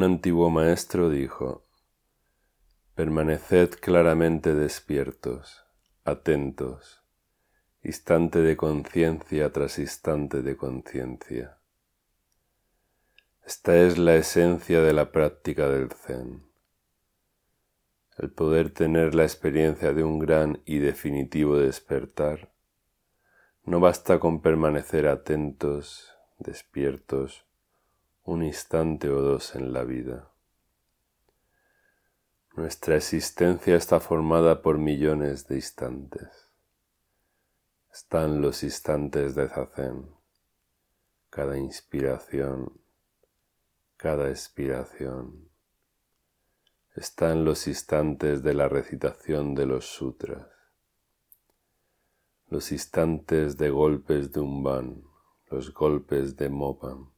Un antiguo maestro dijo, permaneced claramente despiertos, atentos, instante de conciencia tras instante de conciencia. Esta es la esencia de la práctica del Zen. El poder tener la experiencia de un gran y definitivo despertar, no basta con permanecer atentos, despiertos, un instante o dos en la vida. Nuestra existencia está formada por millones de instantes. Están los instantes de zazen, cada inspiración, cada expiración. Están los instantes de la recitación de los sutras, los instantes de golpes de umban, los golpes de mopan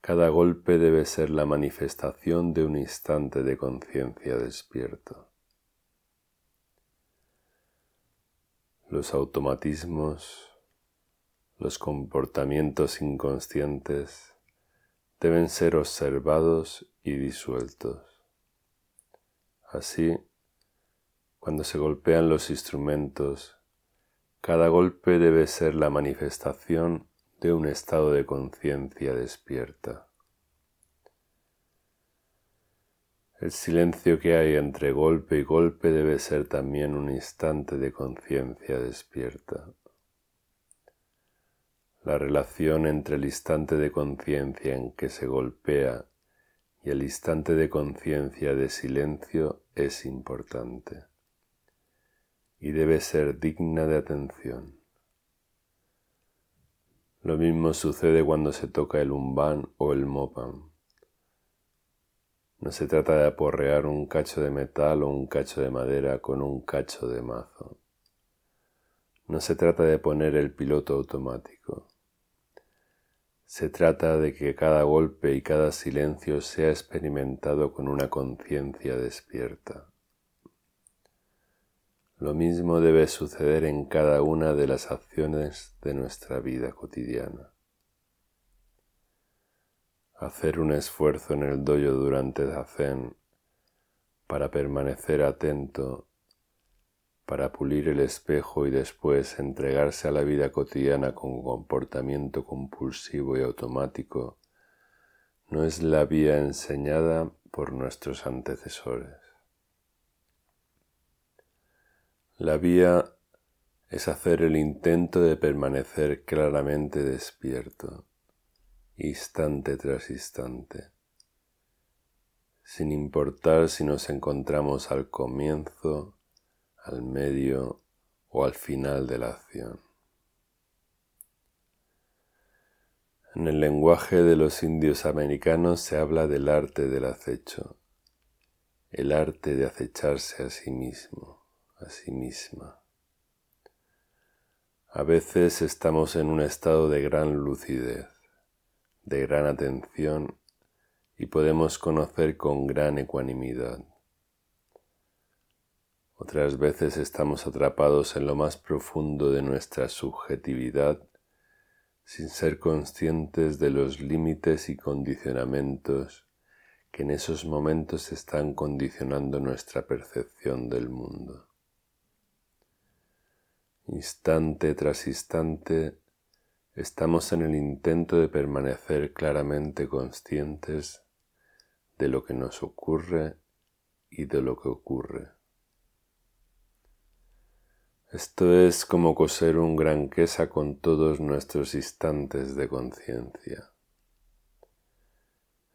cada golpe debe ser la manifestación de un instante de conciencia despierto. Los automatismos, los comportamientos inconscientes deben ser observados y disueltos. Así, cuando se golpean los instrumentos, cada golpe debe ser la manifestación de un estado de conciencia despierta. El silencio que hay entre golpe y golpe debe ser también un instante de conciencia despierta. La relación entre el instante de conciencia en que se golpea y el instante de conciencia de silencio es importante y debe ser digna de atención. Lo mismo sucede cuando se toca el umban o el mopan. No se trata de aporrear un cacho de metal o un cacho de madera con un cacho de mazo. No se trata de poner el piloto automático. Se trata de que cada golpe y cada silencio sea experimentado con una conciencia despierta. Lo mismo debe suceder en cada una de las acciones de nuestra vida cotidiana. Hacer un esfuerzo en el doyo durante Zazen para permanecer atento, para pulir el espejo y después entregarse a la vida cotidiana con comportamiento compulsivo y automático, no es la vía enseñada por nuestros antecesores. La vía es hacer el intento de permanecer claramente despierto, instante tras instante, sin importar si nos encontramos al comienzo, al medio o al final de la acción. En el lenguaje de los indios americanos se habla del arte del acecho, el arte de acecharse a sí mismo a sí misma. A veces estamos en un estado de gran lucidez, de gran atención y podemos conocer con gran ecuanimidad. Otras veces estamos atrapados en lo más profundo de nuestra subjetividad sin ser conscientes de los límites y condicionamientos que en esos momentos están condicionando nuestra percepción del mundo. Instante tras instante estamos en el intento de permanecer claramente conscientes de lo que nos ocurre y de lo que ocurre. Esto es como coser un gran quesa con todos nuestros instantes de conciencia.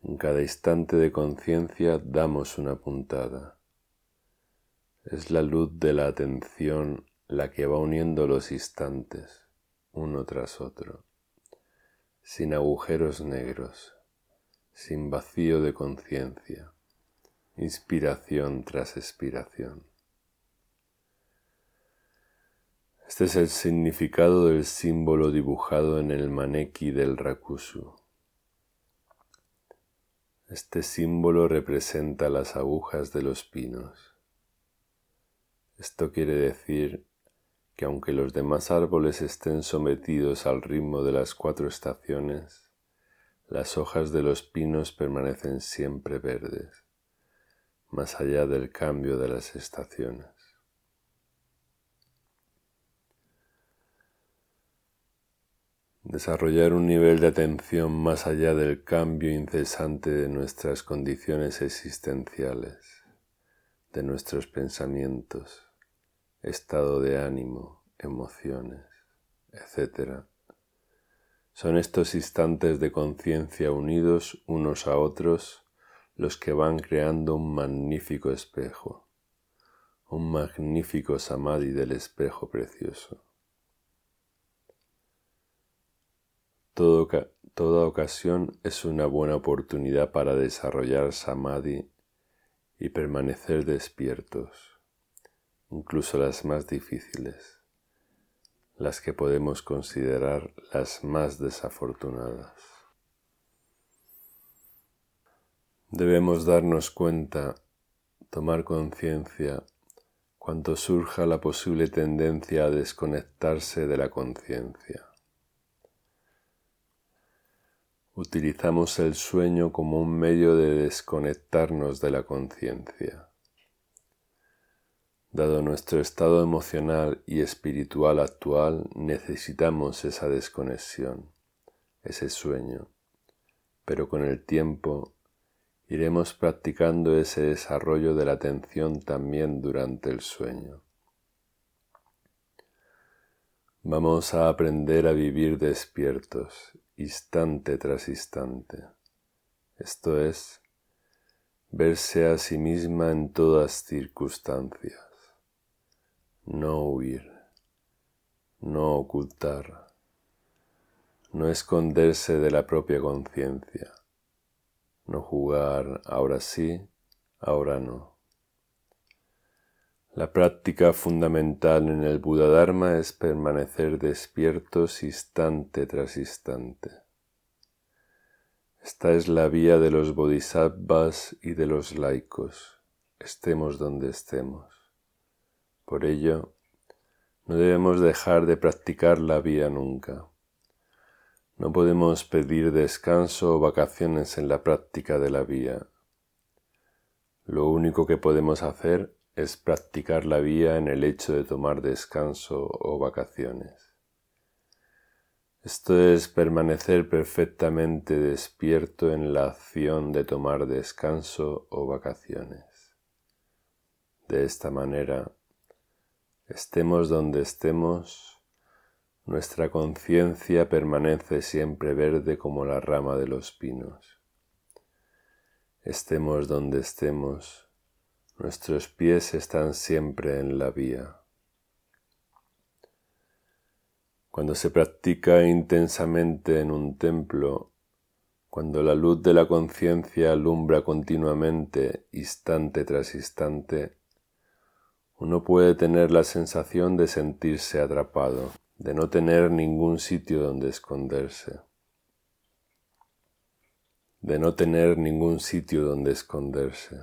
En cada instante de conciencia damos una puntada. Es la luz de la atención la que va uniendo los instantes uno tras otro, sin agujeros negros, sin vacío de conciencia, inspiración tras expiración. Este es el significado del símbolo dibujado en el maneki del Rakusu. Este símbolo representa las agujas de los pinos. Esto quiere decir que aunque los demás árboles estén sometidos al ritmo de las cuatro estaciones, las hojas de los pinos permanecen siempre verdes, más allá del cambio de las estaciones. Desarrollar un nivel de atención más allá del cambio incesante de nuestras condiciones existenciales, de nuestros pensamientos, estado de ánimo, emociones, etc. Son estos instantes de conciencia unidos unos a otros los que van creando un magnífico espejo, un magnífico samadhi del espejo precioso. toda ocasión es una buena oportunidad para desarrollar samadhi y permanecer despiertos, incluso las más difíciles, las que podemos considerar las más desafortunadas. Debemos darnos cuenta, tomar conciencia, cuando surja la posible tendencia a desconectarse de la conciencia. Utilizamos el sueño como un medio de desconectarnos de la conciencia. Dado nuestro estado emocional y espiritual actual, necesitamos esa desconexión, ese sueño, pero con el tiempo iremos practicando ese desarrollo de la atención también durante el sueño. Vamos a aprender a vivir despiertos instante tras instante. Esto es, verse a sí misma en todas circunstancias, no huir, no ocultar, no esconderse de la propia conciencia, no jugar ahora sí, ahora no. La práctica fundamental en el Buda Dharma es permanecer despiertos instante tras instante. Esta es la vía de los bodhisattvas y de los laicos, estemos donde estemos. Por ello, no debemos dejar de practicar la vía nunca. No podemos pedir descanso o vacaciones en la práctica de la vía. Lo único que podemos hacer es practicar la vía en el hecho de tomar descanso o vacaciones. Esto es permanecer perfectamente despierto en la acción de tomar descanso o vacaciones. De esta manera, estemos donde estemos, nuestra conciencia permanece siempre verde como la rama de los pinos. Estemos donde estemos, Nuestros pies están siempre en la vía. Cuando se practica intensamente en un templo, cuando la luz de la conciencia alumbra continuamente, instante tras instante, uno puede tener la sensación de sentirse atrapado, de no tener ningún sitio donde esconderse, de no tener ningún sitio donde esconderse.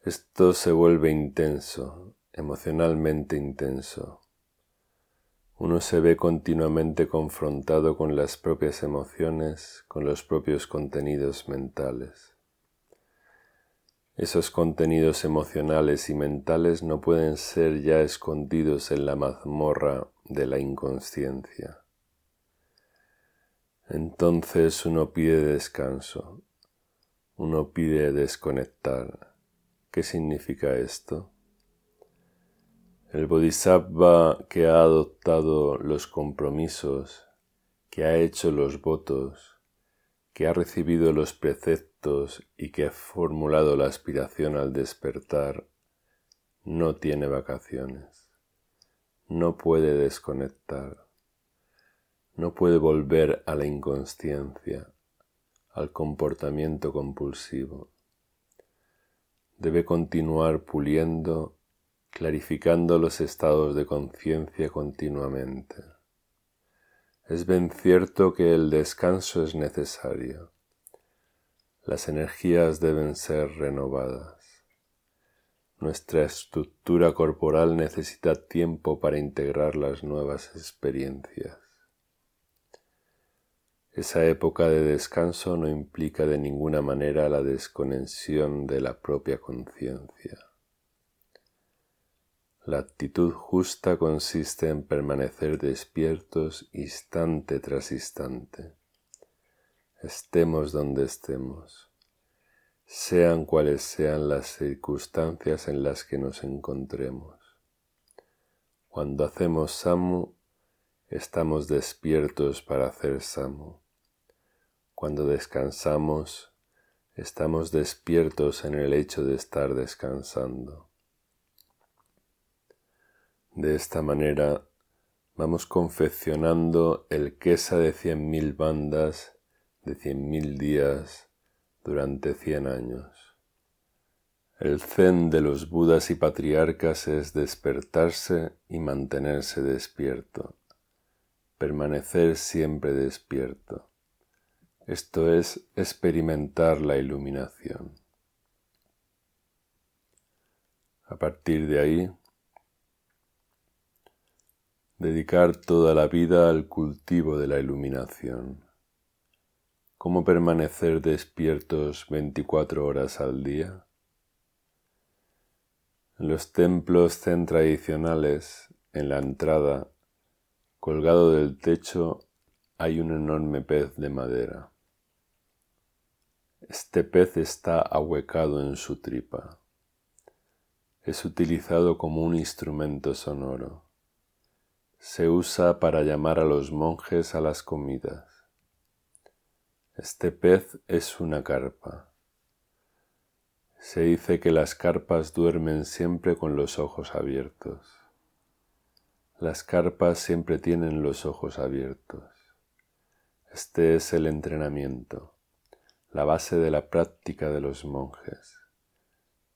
Esto se vuelve intenso, emocionalmente intenso. Uno se ve continuamente confrontado con las propias emociones, con los propios contenidos mentales. Esos contenidos emocionales y mentales no pueden ser ya escondidos en la mazmorra de la inconsciencia. Entonces uno pide descanso, uno pide desconectar ¿Qué significa esto? El bodhisattva que ha adoptado los compromisos, que ha hecho los votos, que ha recibido los preceptos y que ha formulado la aspiración al despertar, no tiene vacaciones, no puede desconectar, no puede volver a la inconsciencia, al comportamiento compulsivo. Debe continuar puliendo, clarificando los estados de conciencia continuamente. Es bien cierto que el descanso es necesario. Las energías deben ser renovadas. Nuestra estructura corporal necesita tiempo para integrar las nuevas experiencias. Esa época de descanso no implica de ninguna manera la desconexión de la propia conciencia. La actitud justa consiste en permanecer despiertos instante tras instante, estemos donde estemos, sean cuales sean las circunstancias en las que nos encontremos. Cuando hacemos samu, estamos despiertos para hacer samu. Cuando descansamos, estamos despiertos en el hecho de estar descansando. De esta manera vamos confeccionando el quesa de cien mil bandas de cien mil días durante cien años. El zen de los budas y patriarcas es despertarse y mantenerse despierto, permanecer siempre despierto. Esto es experimentar la iluminación. A partir de ahí, dedicar toda la vida al cultivo de la iluminación. ¿Cómo permanecer despiertos 24 horas al día? En los templos zen tradicionales, en la entrada, colgado del techo, hay un enorme pez de madera. Este pez está ahuecado en su tripa. Es utilizado como un instrumento sonoro. Se usa para llamar a los monjes a las comidas. Este pez es una carpa. Se dice que las carpas duermen siempre con los ojos abiertos. Las carpas siempre tienen los ojos abiertos. Este es el entrenamiento la base de la práctica de los monjes.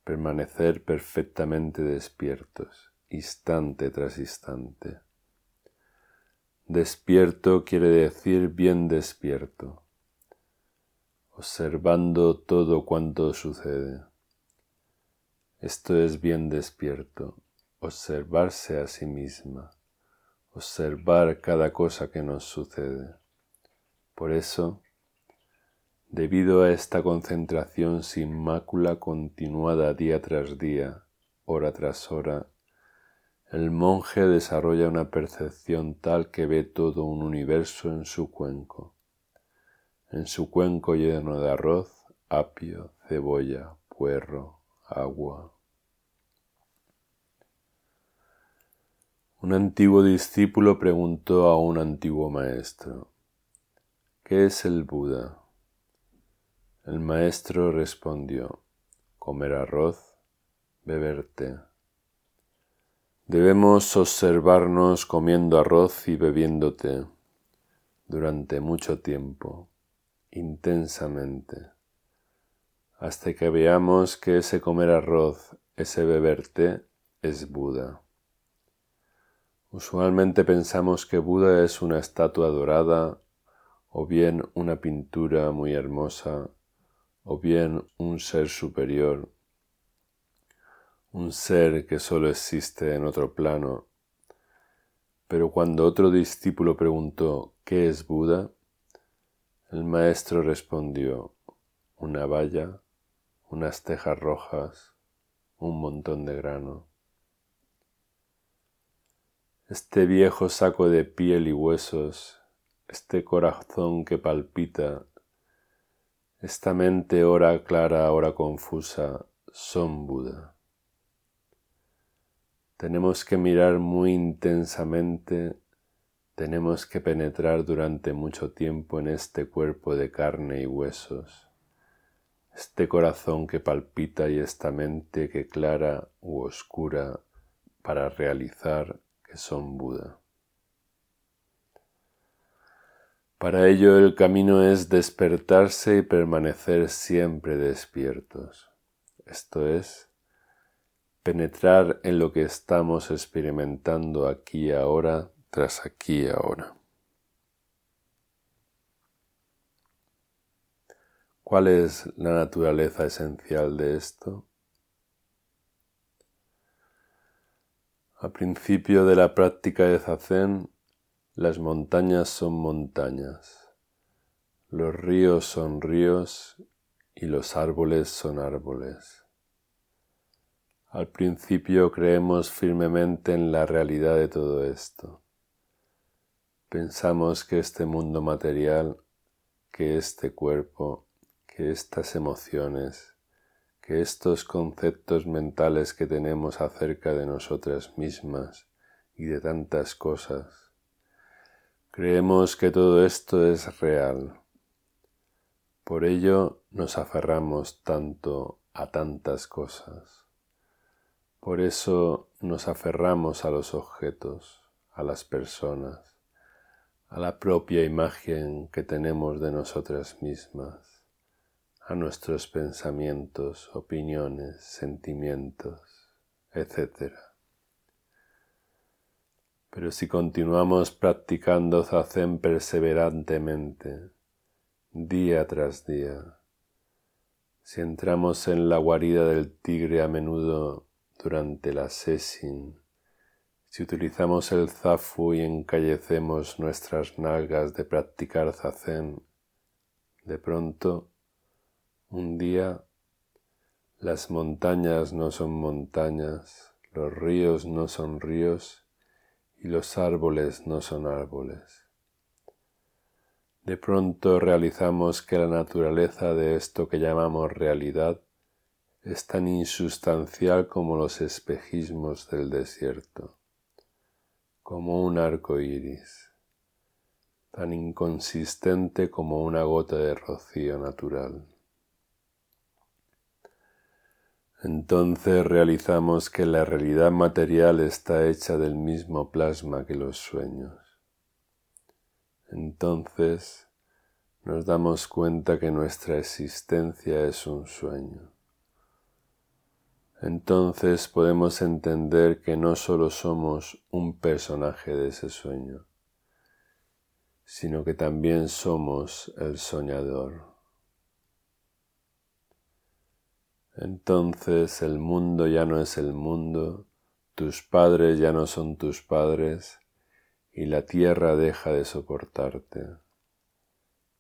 Permanecer perfectamente despiertos, instante tras instante. Despierto quiere decir bien despierto, observando todo cuanto sucede. Esto es bien despierto, observarse a sí misma, observar cada cosa que nos sucede. Por eso, Debido a esta concentración sin mácula continuada día tras día, hora tras hora, el monje desarrolla una percepción tal que ve todo un universo en su cuenco, en su cuenco lleno de arroz, apio, cebolla, puerro, agua. Un antiguo discípulo preguntó a un antiguo maestro, ¿qué es el Buda? El maestro respondió, comer arroz, beber té. Debemos observarnos comiendo arroz y bebiendo té durante mucho tiempo, intensamente, hasta que veamos que ese comer arroz, ese beber té, es Buda. Usualmente pensamos que Buda es una estatua dorada o bien una pintura muy hermosa o bien un ser superior, un ser que solo existe en otro plano. Pero cuando otro discípulo preguntó ¿qué es Buda? El maestro respondió una valla, unas tejas rojas, un montón de grano. Este viejo saco de piel y huesos, este corazón que palpita esta mente ora clara, ora confusa, son Buda. Tenemos que mirar muy intensamente, tenemos que penetrar durante mucho tiempo en este cuerpo de carne y huesos, este corazón que palpita y esta mente que clara u oscura para realizar que son Buda. Para ello el camino es despertarse y permanecer siempre despiertos. Esto es, penetrar en lo que estamos experimentando aquí ahora tras aquí ahora. ¿Cuál es la naturaleza esencial de esto? A principio de la práctica de Zazen las montañas son montañas, Los ríos son ríos y los árboles son árboles. Al principio creemos firmemente en la realidad de todo esto. Pensamos que este mundo material, que este cuerpo, que estas emociones, que estos conceptos mentales que tenemos acerca de nosotras mismas y de tantas cosas, creemos que todo esto es real. Por ello nos aferramos tanto a tantas cosas. Por eso nos aferramos a los objetos, a las personas, a la propia imagen que tenemos de nosotras mismas, a nuestros pensamientos, opiniones, sentimientos, etc. Pero si continuamos practicando zazen perseverantemente, día tras día, si entramos en la guarida del tigre a menudo durante la sesin, si utilizamos el zafu y encallecemos nuestras nalgas de practicar zazen, de pronto, un día, las montañas no son montañas, los ríos no son ríos y los árboles no son árboles. De pronto realizamos que la naturaleza de esto que llamamos realidad es tan insustancial como los espejismos del desierto, como un arco iris, tan inconsistente como una gota de rocío natural. Entonces realizamos que la realidad material está hecha del mismo plasma que los sueños. Entonces nos damos cuenta que nuestra existencia es un sueño entonces podemos entender que no solo somos un personaje de ese sueño, sino que también somos el soñador. Entonces el mundo ya no es el mundo, tus padres ya no son tus padres y la tierra deja de soportarte.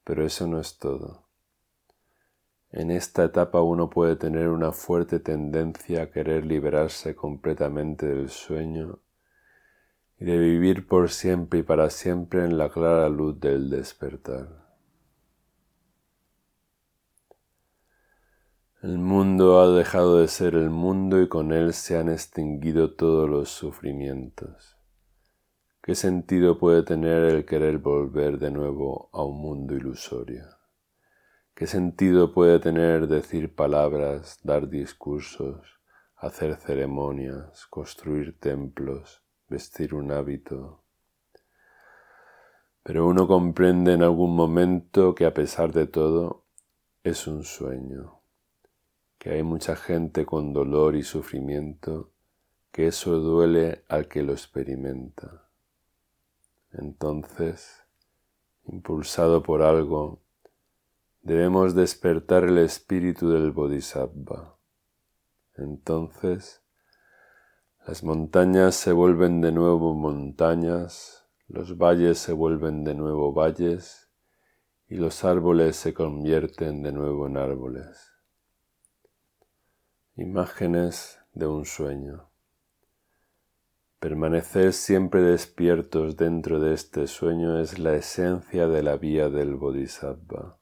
Pero eso no es todo. En esta etapa uno puede tener una fuerte tendencia a querer liberarse completamente del sueño y de vivir por siempre y para siempre en la clara luz del despertar. El mundo ha dejado de ser el mundo y con él se han extinguido todos los sufrimientos. ¿Qué sentido puede tener el querer volver de nuevo a un mundo ilusorio? ¿Qué sentido puede tener decir palabras, dar discursos, hacer ceremonias, construir templos, vestir un hábito? Pero uno comprende en algún momento que a pesar de todo es un sueño, que hay mucha gente con dolor y sufrimiento, que eso duele al que lo experimenta. Entonces, impulsado por algo, debemos despertar el espíritu del Bodhisattva. Entonces, las montañas se vuelven de nuevo montañas, los valles se vuelven de nuevo valles y los árboles se convierten de nuevo en árboles. Imágenes de un sueño. Permanecer siempre despiertos dentro de este sueño es la esencia de la vía del Bodhisattva.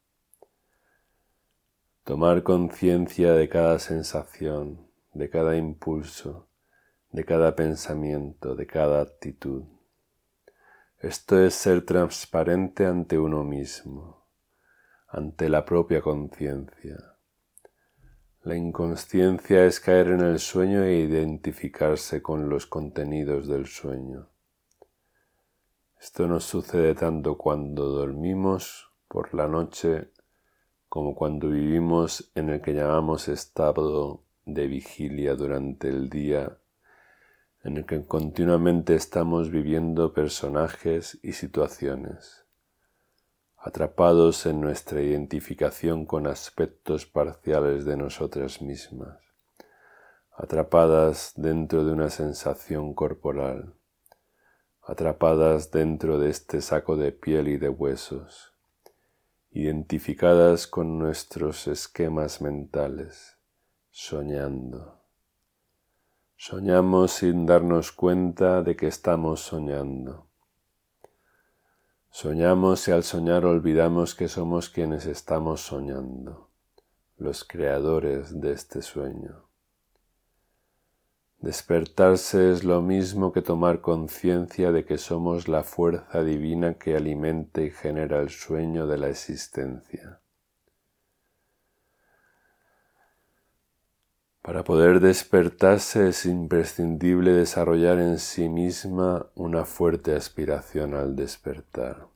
Tomar conciencia de cada sensación, de cada impulso, de cada pensamiento, de cada actitud. Esto es ser transparente ante uno mismo, ante la propia conciencia. La inconsciencia es caer en el sueño e identificarse con los contenidos del sueño. Esto nos sucede tanto cuando dormimos por la noche como cuando vivimos en el que llamamos estado de vigilia durante el día, en el que continuamente estamos viviendo personajes y situaciones, atrapados en nuestra identificación con aspectos parciales de nosotras mismas, atrapadas dentro de una sensación corporal, atrapadas dentro de este saco de piel y de huesos identificadas con nuestros esquemas mentales, soñando. Soñamos sin darnos cuenta de que estamos soñando. Soñamos y al soñar olvidamos que somos quienes estamos soñando, los creadores de este sueño. Despertarse es lo mismo que tomar conciencia de que somos la fuerza divina que alimenta y genera el sueño de la existencia. Para poder despertarse es imprescindible desarrollar en sí misma una fuerte aspiración al despertar,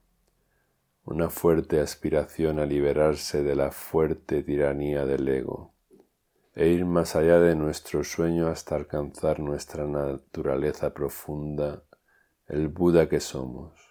una fuerte aspiración a liberarse de la fuerte tiranía del ego e ir más allá de nuestro sueño hasta alcanzar nuestra naturaleza profunda, el Buda que somos.